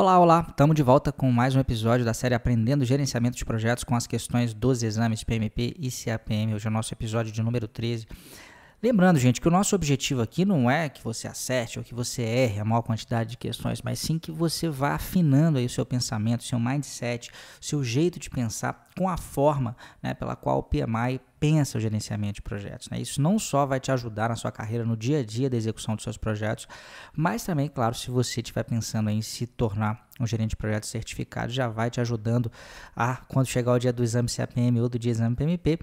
Olá, olá! Estamos de volta com mais um episódio da série Aprendendo Gerenciamento de Projetos com as questões dos exames PMP e CAPM. Hoje é o nosso episódio de número 13. Lembrando, gente, que o nosso objetivo aqui não é que você acerte ou que você erre a maior quantidade de questões, mas sim que você vá afinando aí o seu pensamento, seu mindset, seu jeito de pensar com a forma né, pela qual o PMI pensa o gerenciamento de projetos. Né? Isso não só vai te ajudar na sua carreira no dia a dia da execução dos seus projetos, mas também, claro, se você estiver pensando em se tornar um gerente de projetos certificado, já vai te ajudando a, quando chegar o dia do exame CAPM ou do dia do exame PMP,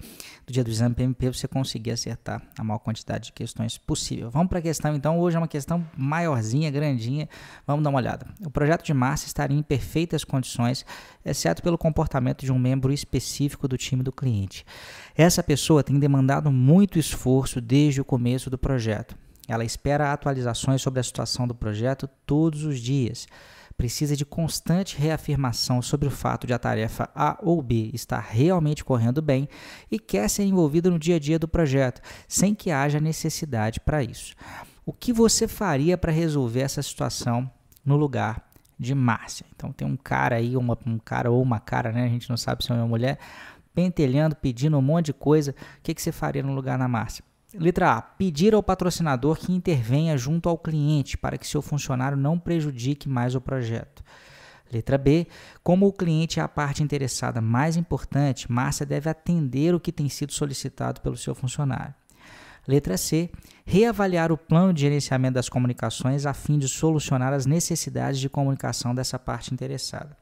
do dia do exame PMP, você conseguir acertar a maior quantidade de questões possível. Vamos para a questão então, hoje é uma questão maiorzinha, grandinha, vamos dar uma olhada. O projeto de massa estaria em perfeitas condições, exceto pelo comportamento de um membro específico do time do cliente. Essa pessoa tem demandado muito esforço desde o começo do projeto. Ela espera atualizações sobre a situação do projeto todos os dias. Precisa de constante reafirmação sobre o fato de a tarefa A ou B estar realmente correndo bem e quer ser envolvido no dia a dia do projeto, sem que haja necessidade para isso. O que você faria para resolver essa situação no lugar de Márcia? Então tem um cara aí, uma, um cara ou uma cara, né? A gente não sabe se é uma mulher pentelhando, pedindo um monte de coisa, o que, que você faria no lugar da Márcia? Letra A. Pedir ao patrocinador que intervenha junto ao cliente para que seu funcionário não prejudique mais o projeto. Letra B. Como o cliente é a parte interessada mais importante, Márcia deve atender o que tem sido solicitado pelo seu funcionário. Letra C. Reavaliar o plano de gerenciamento das comunicações a fim de solucionar as necessidades de comunicação dessa parte interessada.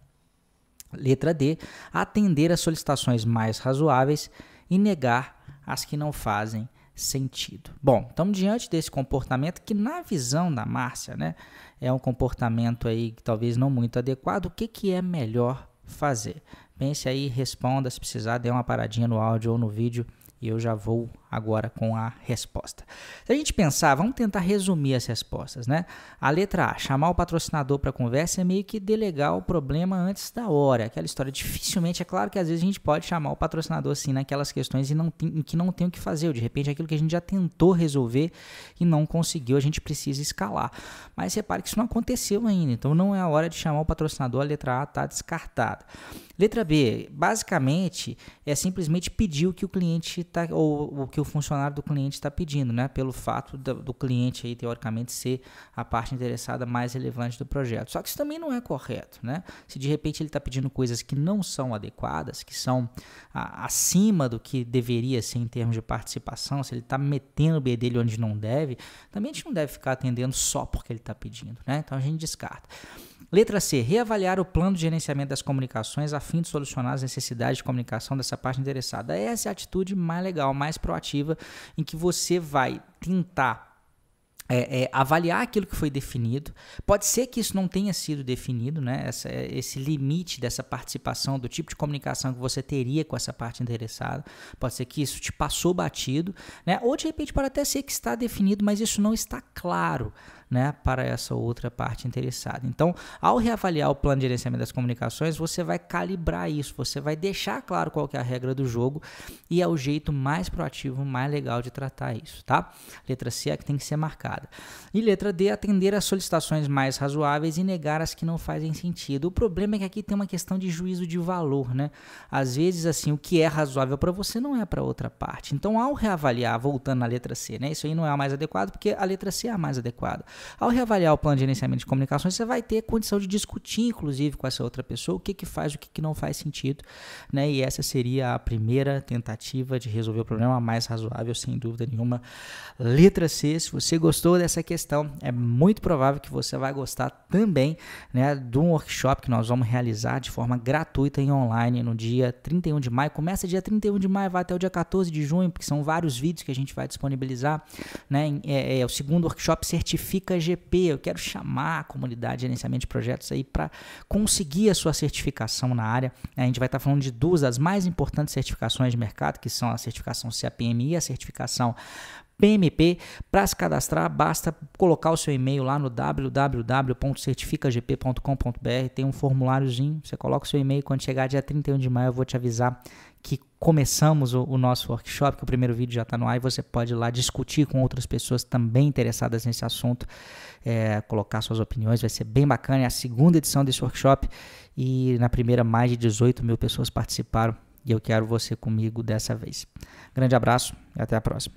Letra D. Atender às solicitações mais razoáveis e negar as que não fazem sentido. Bom, estamos diante desse comportamento que, na visão da Márcia, né, é um comportamento aí que talvez não muito adequado. O que, que é melhor fazer? Pense aí, responda, se precisar, dê uma paradinha no áudio ou no vídeo e eu já vou agora com a resposta. Se a gente pensar, vamos tentar resumir as respostas, né? A letra A, chamar o patrocinador para conversa é meio que delegar o problema antes da hora. Aquela história, dificilmente, é claro que às vezes a gente pode chamar o patrocinador assim naquelas questões e não tem, em que não tem o que fazer. Ou de repente aquilo que a gente já tentou resolver e não conseguiu, a gente precisa escalar. Mas repare que isso não aconteceu ainda, então não é a hora de chamar o patrocinador, a letra A está descartada. Letra B, basicamente é simplesmente pedir o que o cliente está, ou o que o funcionário do cliente está pedindo, né? Pelo fato do, do, cliente aí, teoricamente, ser a parte interessada mais relevante do projeto. Só que isso também não é correto, né? Se de repente ele está pedindo coisas que não são adequadas, que são a, acima do que deveria ser em termos de participação, se ele está metendo o B dele onde não deve, também a gente não deve ficar atendendo só porque ele está pedindo, né? Então a gente descarta. Letra C. Reavaliar o plano de gerenciamento das comunicações a fim de solucionar as necessidades de comunicação dessa parte interessada. Essa é a atitude mais legal, mais proativa, em que você vai tentar é, é, avaliar aquilo que foi definido. Pode ser que isso não tenha sido definido, né? Essa, esse limite dessa participação, do tipo de comunicação que você teria com essa parte interessada. Pode ser que isso te passou batido, né? Ou de repente pode até ser que está definido, mas isso não está claro. Né, para essa outra parte interessada. Então, ao reavaliar o plano de gerenciamento das comunicações, você vai calibrar isso, você vai deixar claro qual é a regra do jogo e é o jeito mais proativo, mais legal de tratar isso, tá? Letra C é que tem que ser marcada. E letra D, atender às solicitações mais razoáveis e negar as que não fazem sentido. O problema é que aqui tem uma questão de juízo de valor, né? Às vezes, assim, o que é razoável para você não é para outra parte. Então, ao reavaliar, voltando na letra C, né? Isso aí não é a mais adequado, porque a letra C é a mais adequada. Ao reavaliar o plano de gerenciamento de comunicações, você vai ter condição de discutir, inclusive, com essa outra pessoa, o que, que faz, o que, que não faz sentido, né? E essa seria a primeira tentativa de resolver o problema mais razoável, sem dúvida nenhuma. Letra C, se você gostou dessa questão, é muito provável que você vai gostar também né, de um workshop que nós vamos realizar de forma gratuita e online no dia 31 de maio. Começa dia 31 de maio, vai até o dia 14 de junho, porque são vários vídeos que a gente vai disponibilizar. Né? É, é o segundo workshop Certifica GP. Eu quero chamar a comunidade de gerenciamento de projetos aí para conseguir a sua certificação na área. A gente vai estar falando de duas das mais importantes certificações de mercado, que são a certificação CAPMI e a certificação PMP. Para se cadastrar, basta colocar o seu e-mail lá no www.certificagp.com.br. Tem um formuláriozinho, você coloca o seu e-mail. Quando chegar dia 31 de maio, eu vou te avisar que começamos o, o nosso workshop, que o primeiro vídeo já está no ar, e você pode ir lá discutir com outras pessoas também interessadas nesse assunto, é, colocar suas opiniões, vai ser bem bacana. É a segunda edição desse workshop e na primeira mais de 18 mil pessoas participaram e eu quero você comigo dessa vez. Grande abraço e até a próxima.